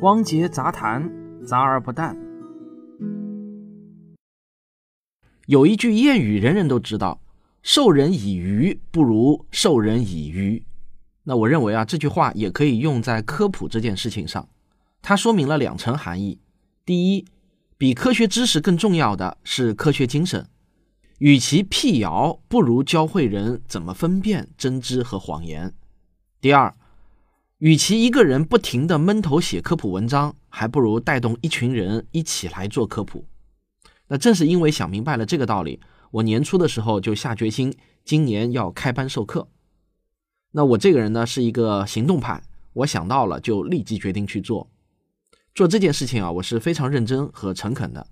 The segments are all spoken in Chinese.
汪杰杂谈，杂而不淡。有一句谚语，人人都知道：“授人以鱼，不如授人以渔。”那我认为啊，这句话也可以用在科普这件事情上。它说明了两层含义：第一，比科学知识更重要的是科学精神。与其辟谣，不如教会人怎么分辨真知和谎言。第二。与其一个人不停地闷头写科普文章，还不如带动一群人一起来做科普。那正是因为想明白了这个道理，我年初的时候就下决心，今年要开班授课。那我这个人呢是一个行动派，我想到了就立即决定去做。做这件事情啊，我是非常认真和诚恳的。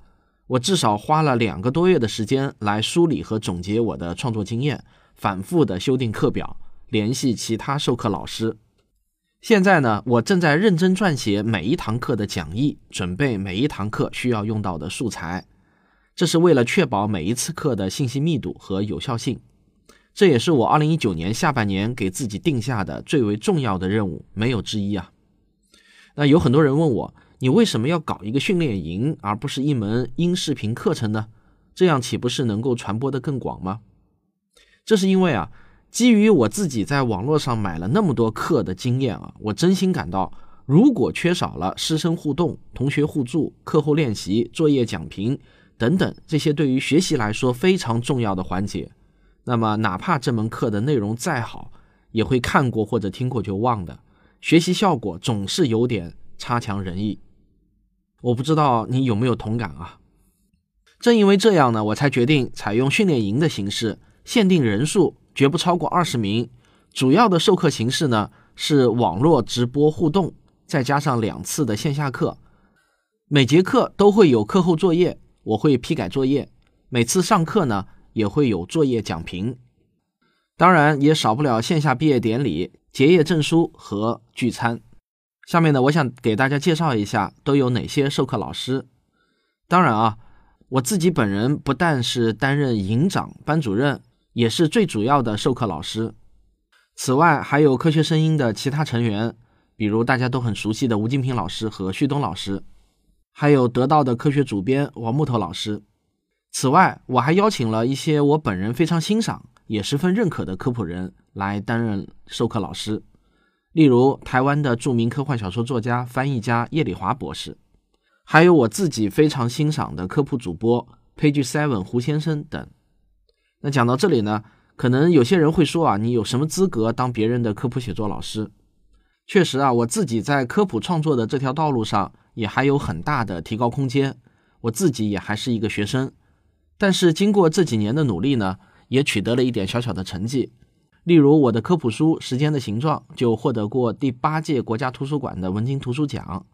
我至少花了两个多月的时间来梳理和总结我的创作经验，反复的修订课表，联系其他授课老师。现在呢，我正在认真撰写每一堂课的讲义，准备每一堂课需要用到的素材。这是为了确保每一次课的信息密度和有效性。这也是我二零一九年下半年给自己定下的最为重要的任务，没有之一啊。那有很多人问我，你为什么要搞一个训练营，而不是一门音视频课程呢？这样岂不是能够传播的更广吗？这是因为啊。基于我自己在网络上买了那么多课的经验啊，我真心感到，如果缺少了师生互动、同学互助、课后练习、作业讲评等等这些对于学习来说非常重要的环节，那么哪怕这门课的内容再好，也会看过或者听过就忘的，学习效果总是有点差强人意。我不知道你有没有同感啊？正因为这样呢，我才决定采用训练营的形式，限定人数。绝不超过二十名。主要的授课形式呢是网络直播互动，再加上两次的线下课。每节课都会有课后作业，我会批改作业。每次上课呢也会有作业讲评。当然也少不了线下毕业典礼、结业证书和聚餐。下面呢，我想给大家介绍一下都有哪些授课老师。当然啊，我自己本人不但是担任营长、班主任。也是最主要的授课老师。此外，还有科学声音的其他成员，比如大家都很熟悉的吴金平老师和旭东老师，还有得到的科学主编王木头老师。此外，我还邀请了一些我本人非常欣赏也十分认可的科普人来担任授课老师，例如台湾的著名科幻小说作家、翻译家叶礼华博士，还有我自己非常欣赏的科普主播 Page Seven 胡先生等。那讲到这里呢，可能有些人会说啊，你有什么资格当别人的科普写作老师？确实啊，我自己在科普创作的这条道路上也还有很大的提高空间。我自己也还是一个学生，但是经过这几年的努力呢，也取得了一点小小的成绩。例如我的科普书《时间的形状》就获得过第八届国家图书馆的文津图书奖。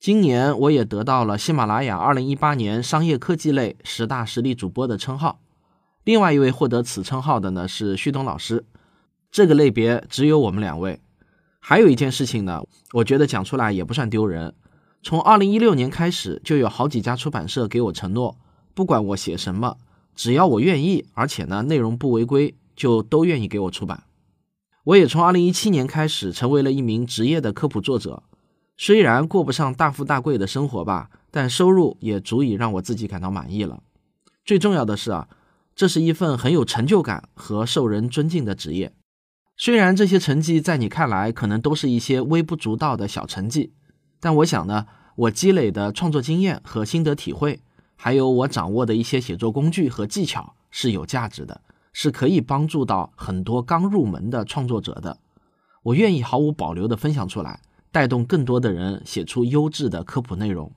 今年我也得到了喜马拉雅二零一八年商业科技类十大实力主播的称号。另外一位获得此称号的呢是旭东老师，这个类别只有我们两位。还有一件事情呢，我觉得讲出来也不算丢人。从二零一六年开始，就有好几家出版社给我承诺，不管我写什么，只要我愿意，而且呢内容不违规，就都愿意给我出版。我也从二零一七年开始成为了一名职业的科普作者，虽然过不上大富大贵的生活吧，但收入也足以让我自己感到满意了。最重要的是啊。这是一份很有成就感和受人尊敬的职业，虽然这些成绩在你看来可能都是一些微不足道的小成绩，但我想呢，我积累的创作经验和心得体会，还有我掌握的一些写作工具和技巧是有价值的，是可以帮助到很多刚入门的创作者的。我愿意毫无保留地分享出来，带动更多的人写出优质的科普内容。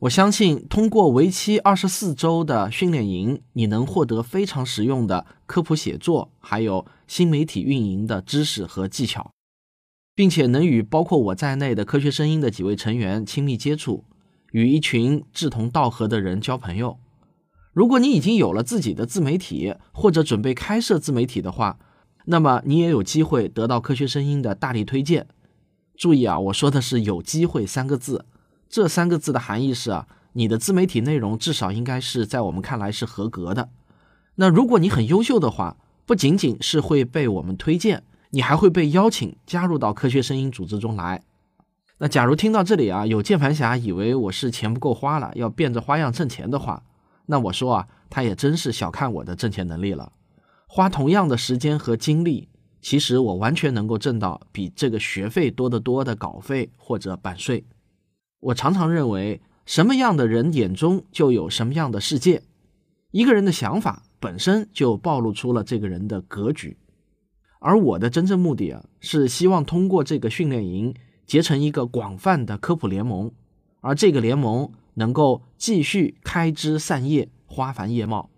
我相信，通过为期二十四周的训练营，你能获得非常实用的科普写作，还有新媒体运营的知识和技巧，并且能与包括我在内的科学声音的几位成员亲密接触，与一群志同道合的人交朋友。如果你已经有了自己的自媒体，或者准备开设自媒体的话，那么你也有机会得到科学声音的大力推荐。注意啊，我说的是“有机会”三个字。这三个字的含义是啊，你的自媒体内容至少应该是在我们看来是合格的。那如果你很优秀的话，不仅仅是会被我们推荐，你还会被邀请加入到科学声音组织中来。那假如听到这里啊，有键盘侠以为我是钱不够花了，要变着花样挣钱的话，那我说啊，他也真是小看我的挣钱能力了。花同样的时间和精力，其实我完全能够挣到比这个学费多得多的稿费或者版税。我常常认为，什么样的人眼中就有什么样的世界。一个人的想法本身就暴露出了这个人的格局。而我的真正目的啊，是希望通过这个训练营结成一个广泛的科普联盟，而这个联盟能够继续开枝散叶、花繁叶茂。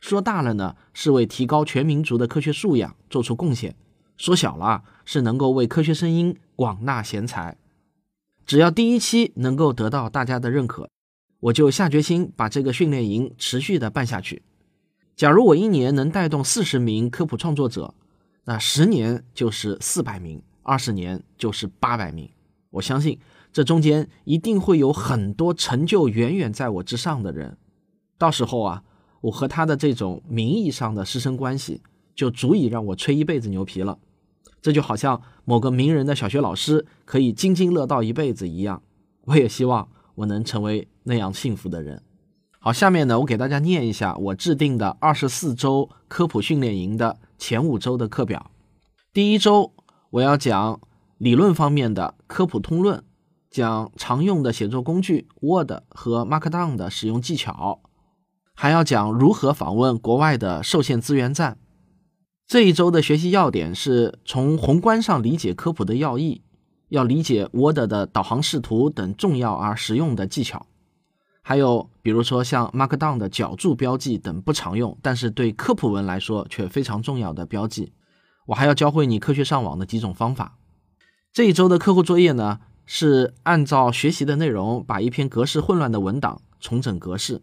说大了呢，是为提高全民族的科学素养做出贡献；说小了，是能够为科学声音广纳贤才。只要第一期能够得到大家的认可，我就下决心把这个训练营持续的办下去。假如我一年能带动四十名科普创作者，那十年就是四百名，二十年就是八百名。我相信这中间一定会有很多成就远远在我之上的人，到时候啊。我和他的这种名义上的师生关系，就足以让我吹一辈子牛皮了。这就好像某个名人的小学老师可以津津乐道一辈子一样。我也希望我能成为那样幸福的人。好，下面呢，我给大家念一下我制定的二十四周科普训练营的前五周的课表。第一周，我要讲理论方面的科普通论，讲常用的写作工具 Word 和 Markdown 的使用技巧。还要讲如何访问国外的受限资源站。这一周的学习要点是从宏观上理解科普的要义，要理解 Word 的导航视图等重要而实用的技巧。还有比如说像 Markdown 的脚注标记等不常用，但是对科普文来说却非常重要的标记。我还要教会你科学上网的几种方法。这一周的课后作业呢，是按照学习的内容，把一篇格式混乱的文档重整格式。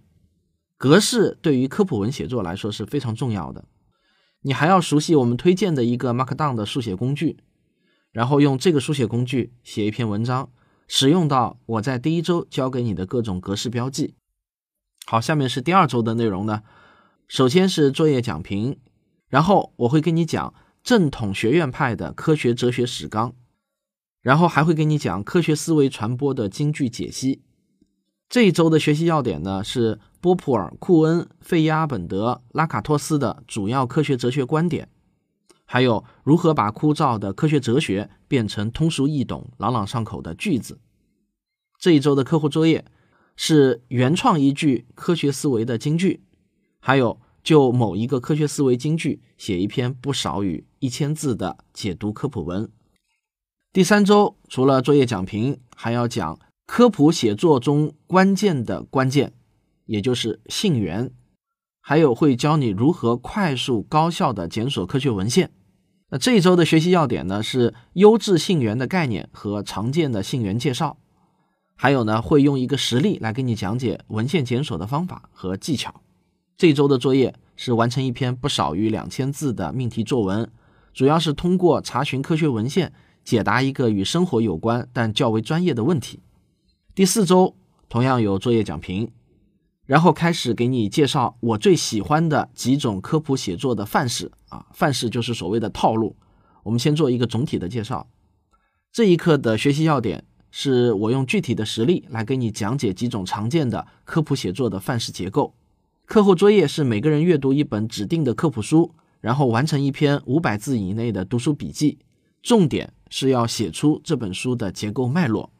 格式对于科普文写作来说是非常重要的。你还要熟悉我们推荐的一个 Markdown 的书写工具，然后用这个书写工具写一篇文章，使用到我在第一周教给你的各种格式标记。好，下面是第二周的内容呢。首先是作业讲评，然后我会跟你讲正统学院派的科学哲学史纲，然后还会给你讲科学思维传播的京剧解析。这一周的学习要点呢是。波普尔、库恩、费耶阿本德、拉卡托斯的主要科学哲学观点，还有如何把枯燥的科学哲学变成通俗易懂、朗朗上口的句子。这一周的课后作业是原创一句科学思维的金句，还有就某一个科学思维金句写一篇不少于一千字的解读科普文。第三周除了作业讲评，还要讲科普写作中关键的关键。也就是信源，还有会教你如何快速高效的检索科学文献。那这一周的学习要点呢是优质信源的概念和常见的信源介绍，还有呢会用一个实例来给你讲解文献检索的方法和技巧。这一周的作业是完成一篇不少于两千字的命题作文，主要是通过查询科学文献解答一个与生活有关但较为专业的问题。第四周同样有作业讲评。然后开始给你介绍我最喜欢的几种科普写作的范式啊，范式就是所谓的套路。我们先做一个总体的介绍。这一课的学习要点是我用具体的实例来给你讲解几种常见的科普写作的范式结构。课后作业是每个人阅读一本指定的科普书，然后完成一篇五百字以内的读书笔记，重点是要写出这本书的结构脉络。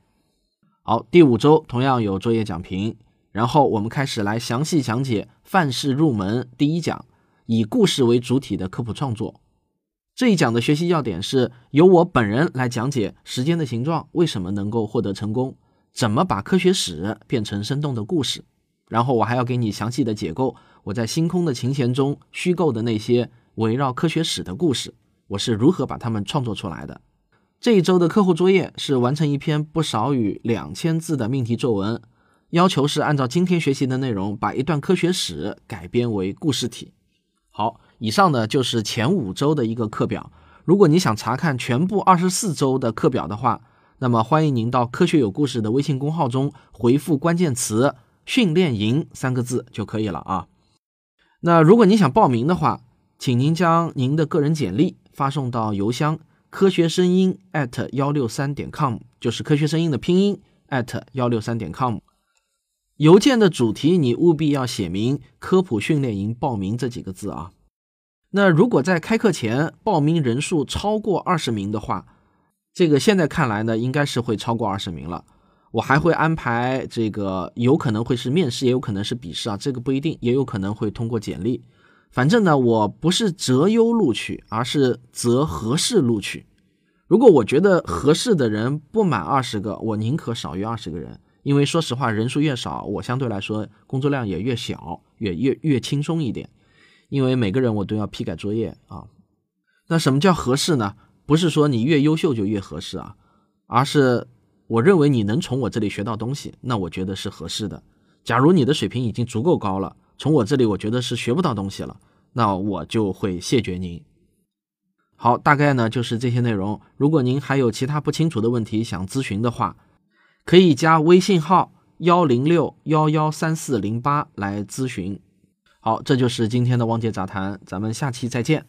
好，第五周同样有作业讲评。然后我们开始来详细讲解范式入门第一讲，以故事为主体的科普创作。这一讲的学习要点是由我本人来讲解时间的形状为什么能够获得成功，怎么把科学史变成生动的故事。然后我还要给你详细的解构我在星空的琴弦中虚构的那些围绕科学史的故事，我是如何把它们创作出来的。这一周的课后作业是完成一篇不少于两千字的命题作文。要求是按照今天学习的内容，把一段科学史改编为故事体。好，以上呢就是前五周的一个课表。如果你想查看全部二十四周的课表的话，那么欢迎您到“科学有故事”的微信公号中回复关键词“训练营”三个字就可以了啊。那如果你想报名的话，请您将您的个人简历发送到邮箱科学声音 at 幺六三点 com，就是科学声音的拼音 at 幺六三点 com。邮件的主题你务必要写明“科普训练营报名”这几个字啊。那如果在开课前报名人数超过二十名的话，这个现在看来呢，应该是会超过二十名了。我还会安排这个，有可能会是面试，也有可能是笔试啊，这个不一定，也有可能会通过简历。反正呢，我不是择优录取，而是择合适录取。如果我觉得合适的人不满二十个，我宁可少于二十个人。因为说实话，人数越少，我相对来说工作量也越小，也越越轻松一点。因为每个人我都要批改作业啊。那什么叫合适呢？不是说你越优秀就越合适啊，而是我认为你能从我这里学到东西，那我觉得是合适的。假如你的水平已经足够高了，从我这里我觉得是学不到东西了，那我就会谢绝您。好，大概呢就是这些内容。如果您还有其他不清楚的问题想咨询的话，可以加微信号幺零六幺幺三四零八来咨询。好，这就是今天的汪杰杂谈，咱们下期再见。